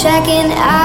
checking out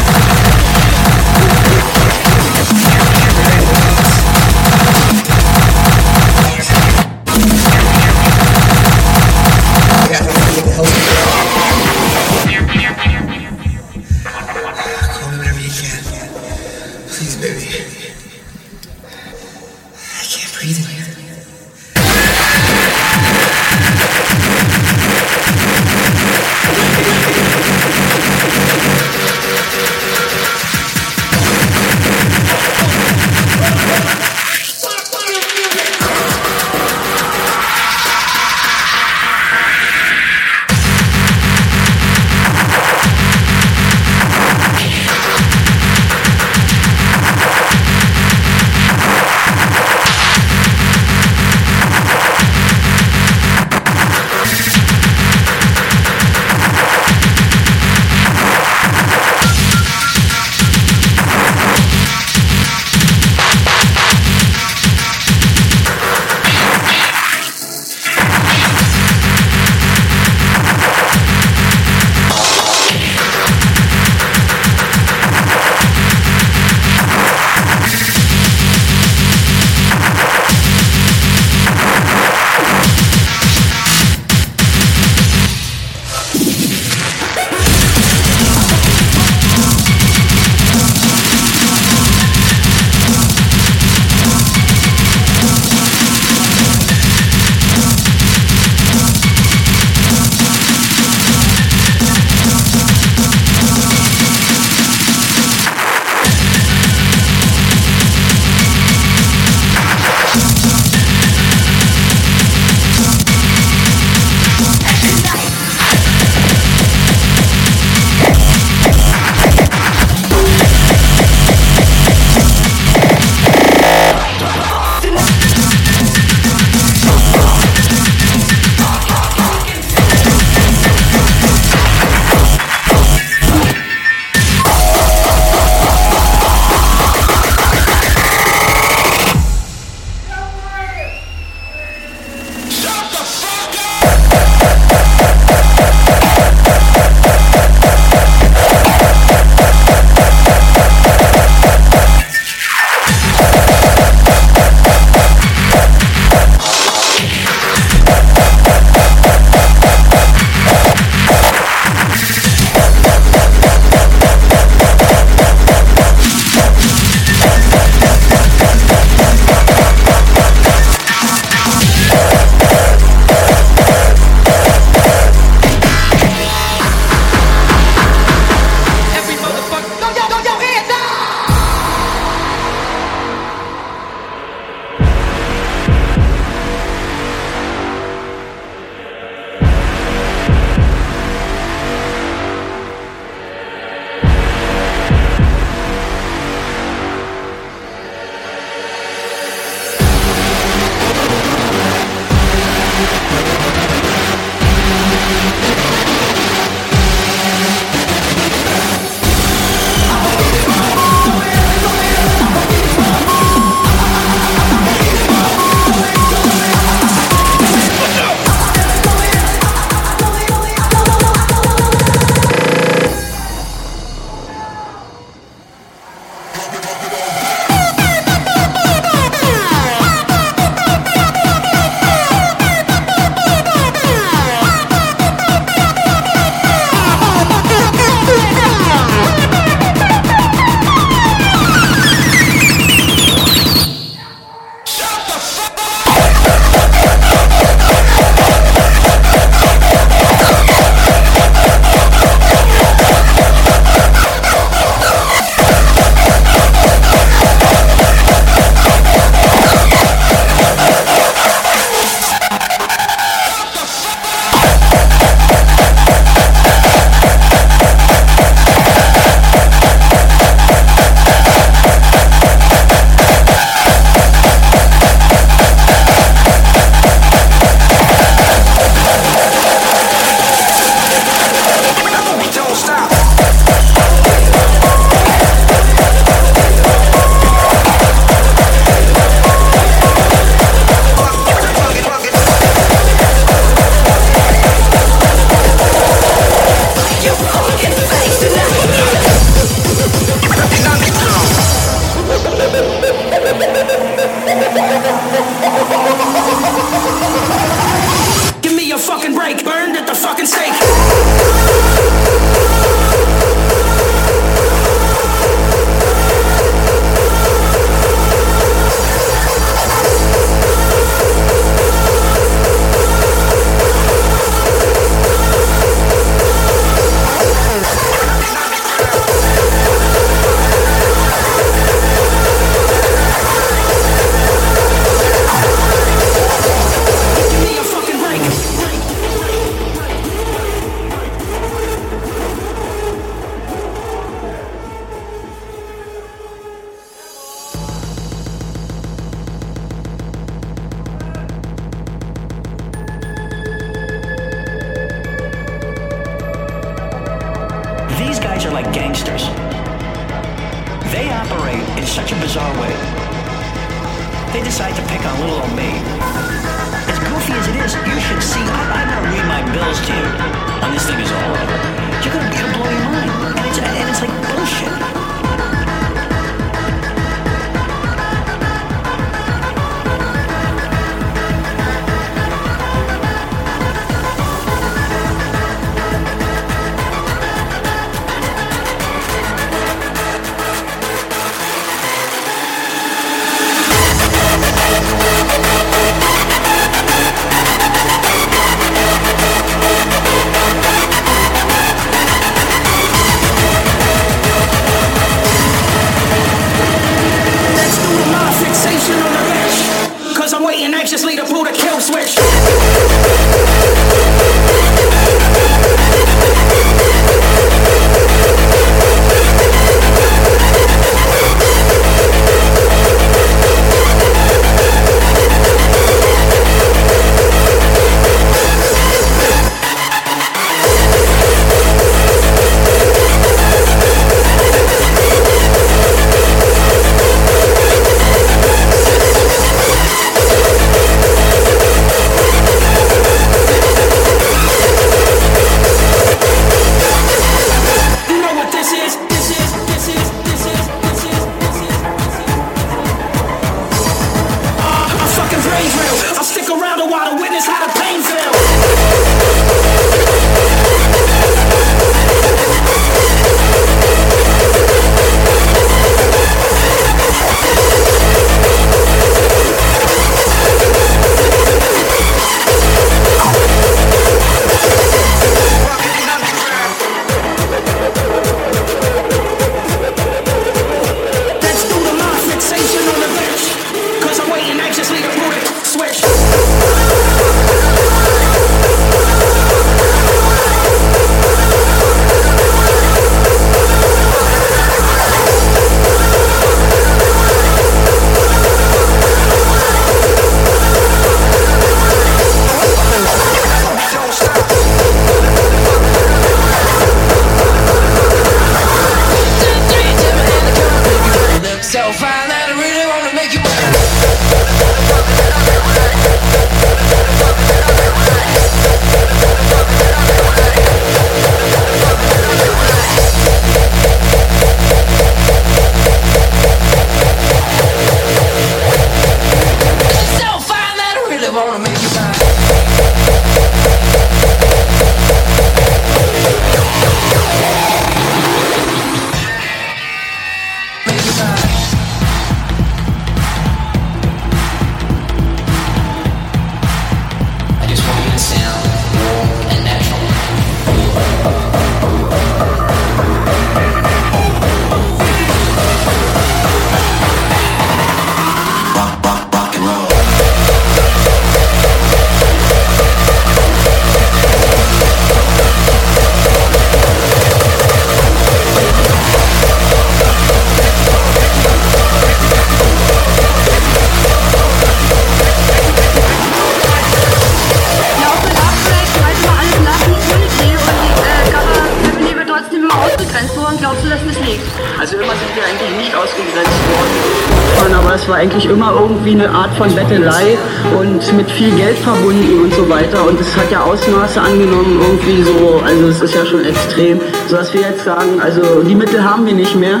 verbunden und so weiter. Und es hat ja Ausmaße angenommen, irgendwie so, also es ist ja schon extrem, so dass wir jetzt sagen, also die Mittel haben wir nicht mehr,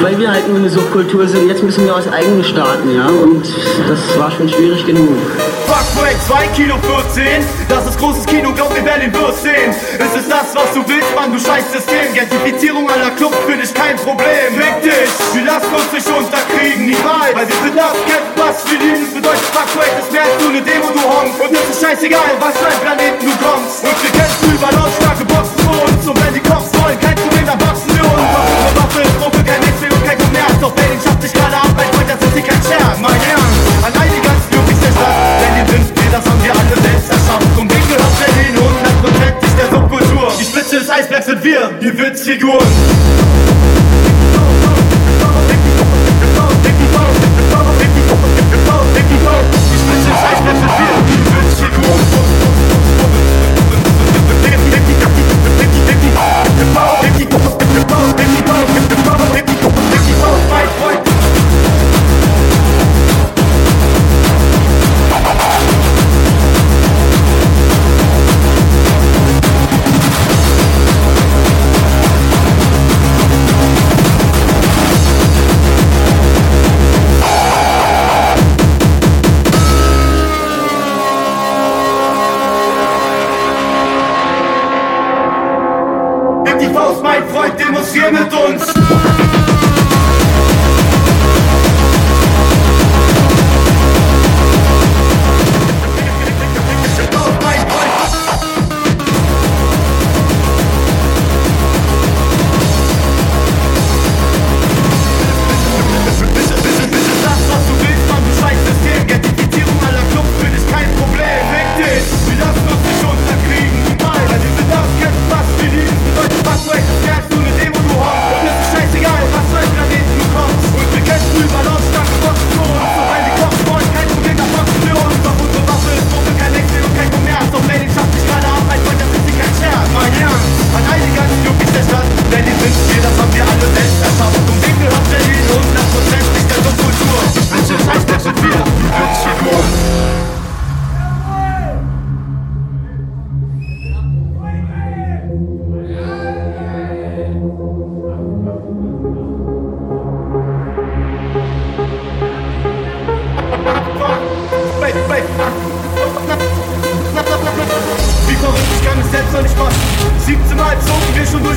weil wir halt nur eine Subkultur sind. Jetzt müssen wir aus eigenen starten, ja. Und das war schon schwierig genug. Fuckbreak 2 Kilo 14, das ist großes Kino, glaub wir werden den sehen. Es ist das, was du willst, Mann, du scheiß System. Gentrifizierung aller Clubs finde ich kein Problem. Fick dich, wir lassen uns nicht unterkriegen, niemals. Weil wir sind das was wir lieben. Bedeutet Fuckbreak ist mehr als nur eine Demo, du Honk. Und es ist scheißegal, was für ein Planeten du kommst. Und wir kämpfen über lautstarke Boxen für uns. Und wenn die Cops wollen, kein Problem, dann boxen wir uns. Unsere Waffe ist Gruppe, kein Wechsel und kein Kommerz. Doch Berlin schafft sich gerade ab, mein Freund, das ist hier kein Scherz. Mein Ernst, allein die ganz glücklichste Stadt. Berlin sind wir, das haben wir alle selbst erschaffen. Und wem gehört Berlin hundertprozentig der Subkultur? Die Spitze des Eisbergs sind wir, die Witzfiguren.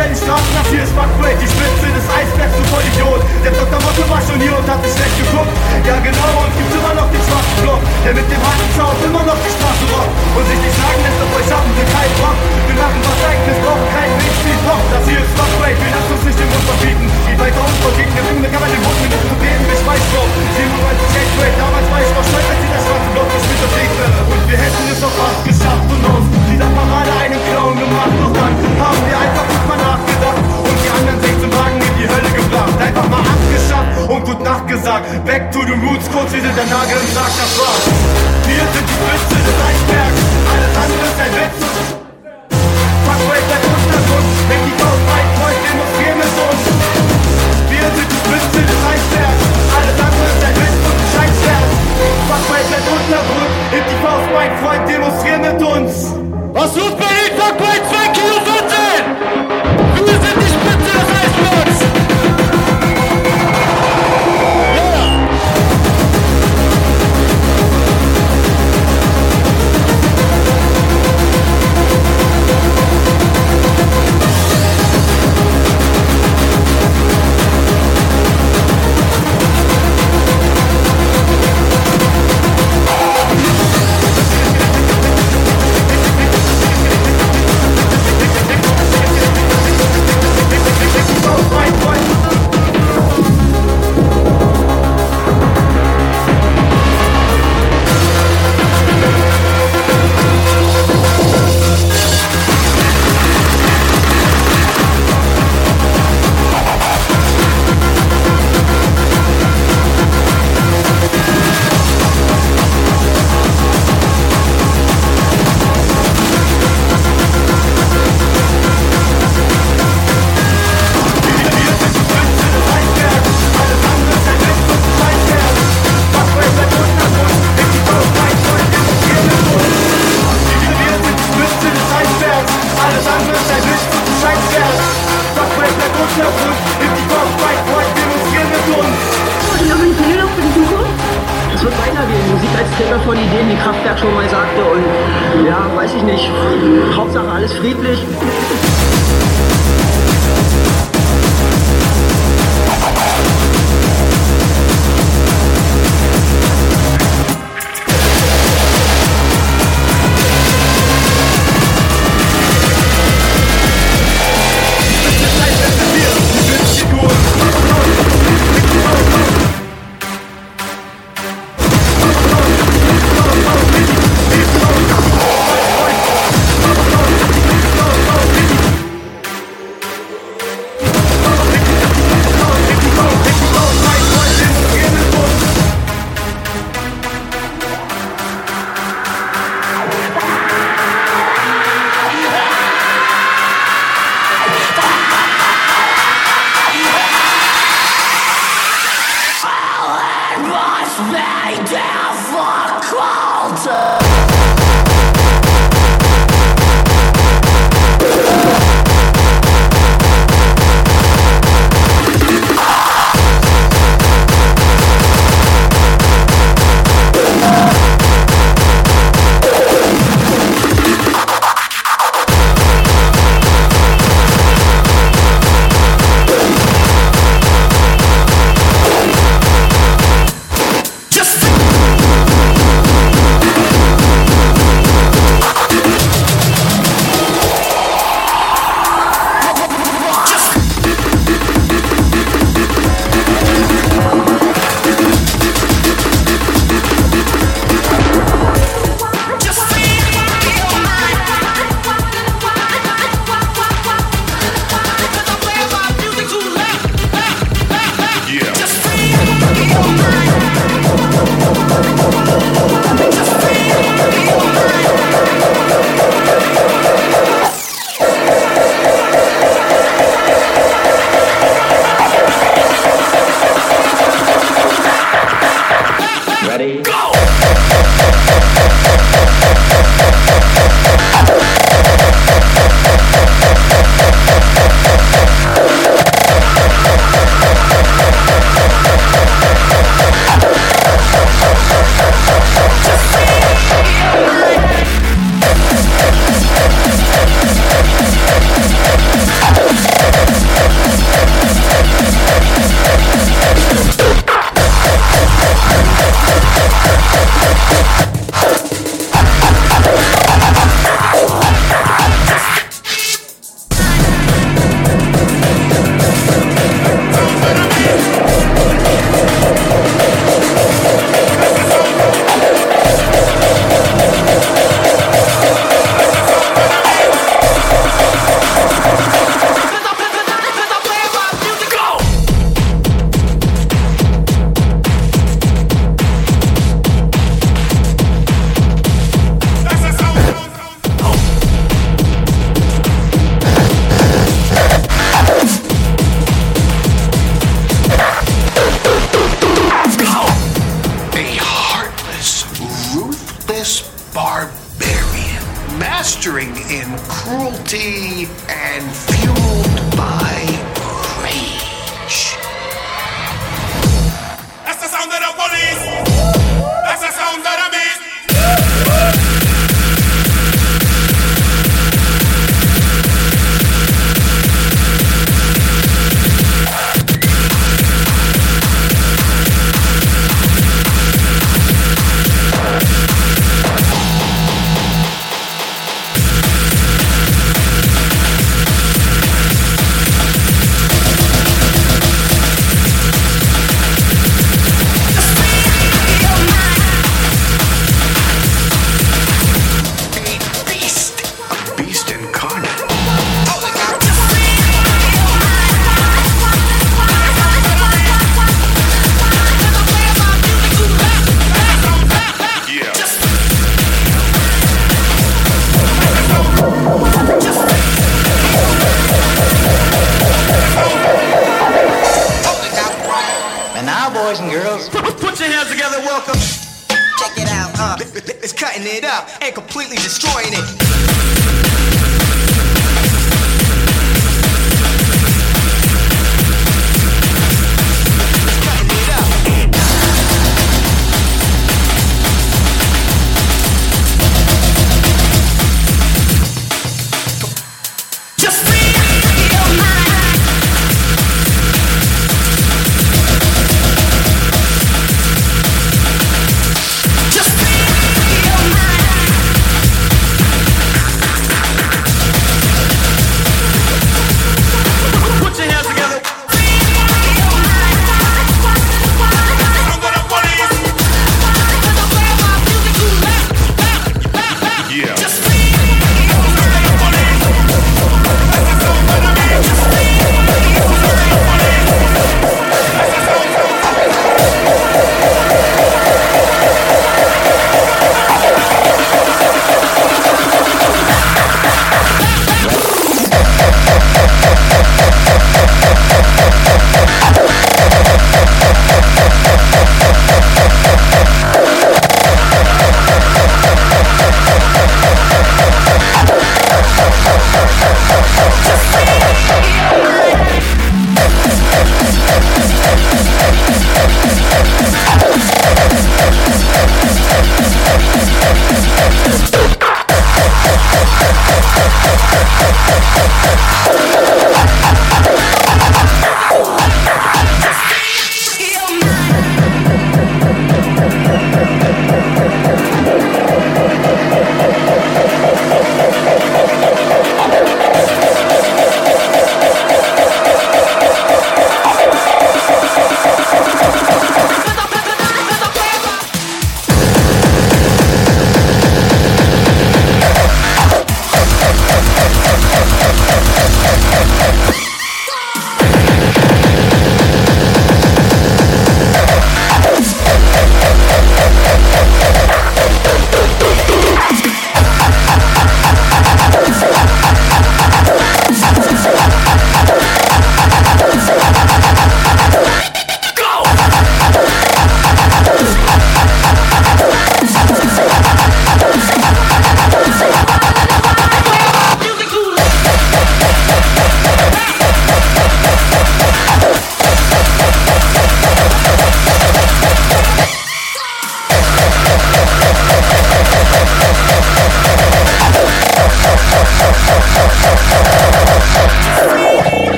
Berlin Straßen, das hier ist Fuckway Die Spitze des Eisbergs, du Vollidiot. Der Dr. Motto war schon hier und hat sich schlecht geguckt. Ja genau, und gibt immer noch den schwarzen Block Der mit dem harten Zaun immer noch die Straße rockt. Und sich nicht sagen lässt, auf euch haben wir keinen Bock. Wir machen was eigenes, brauchen keinen Mainstream Pop Das hier ist Fuckway, wir lassen uns nicht den Mund verbieten. Die weiter uns verbieten, wir bringen kann man den Mund mit uns reden, ich weiß noch. 97 Gateway, damals war ich noch stolz, als sie das schwarze Block nicht mit unterlegte Und wir hätten es auch fast geschafft und uns dieser Parade einen Clown gemacht. Doch dann haben wir einfach nicht mal nachgedacht Und die anderen 16 Wagen in die Hölle gebracht. Einfach mal abgeschafft und gut Nacht gesagt Back to the roots, kurz wie der Nagel im Sarg, das war's Wir sind die Spitze des Eisbergs Alles andere ist ein Witz. Fuckway bleibt Untergrund Wenn die Faust weit folgt, demonstrieren mit uns. Wir sind die Spitze des Eisbergs Alles andere ist ein Witz und ein Scheißwerk. Fuckway bleibt Untergrund Heb die Faust, mein Freund, demonstrier mit uns. Was los Berlin? Fuckway 2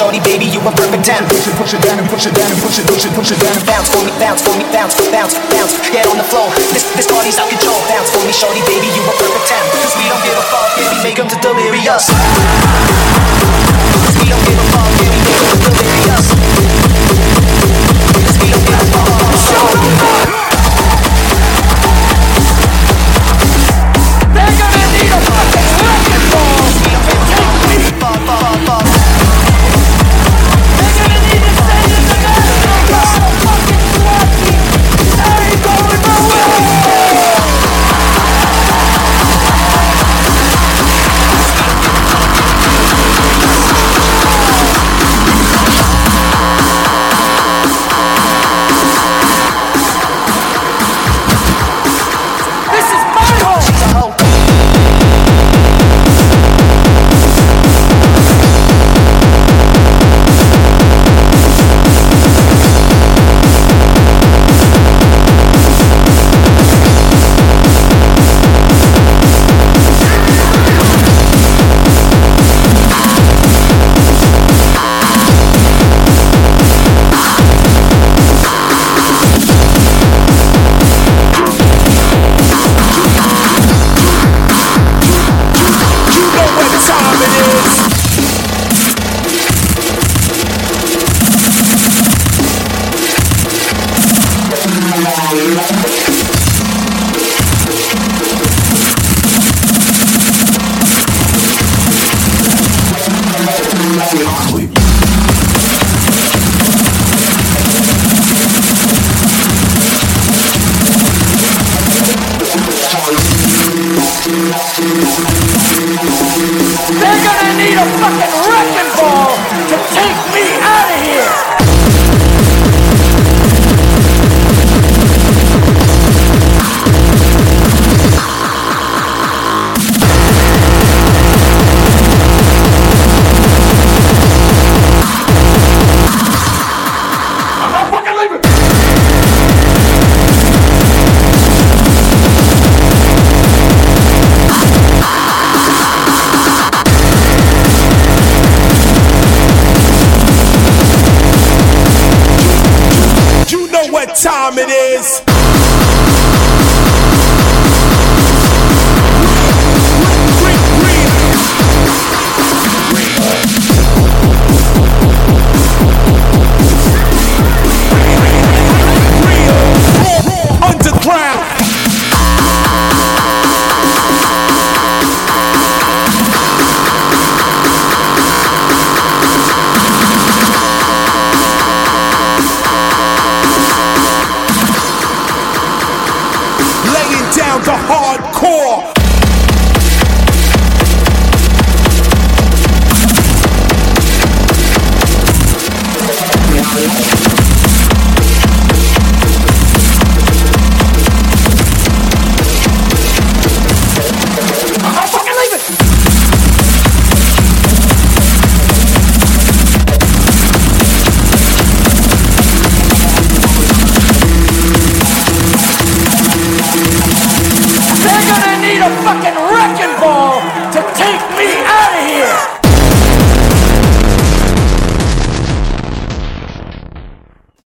Shorty, baby, you a perfect ten. Push it, push it down and push it down and push it, push it, push it down bounce for me, bounce for me, bounce, bounce, bounce. Get on the floor. This this party's out control. Bounce for me, shorty, baby, you a perfect ten. Cause we don't give a fuck, yeah, we make them to delirious. we don't give a fuck, yeah, we make them to delirious.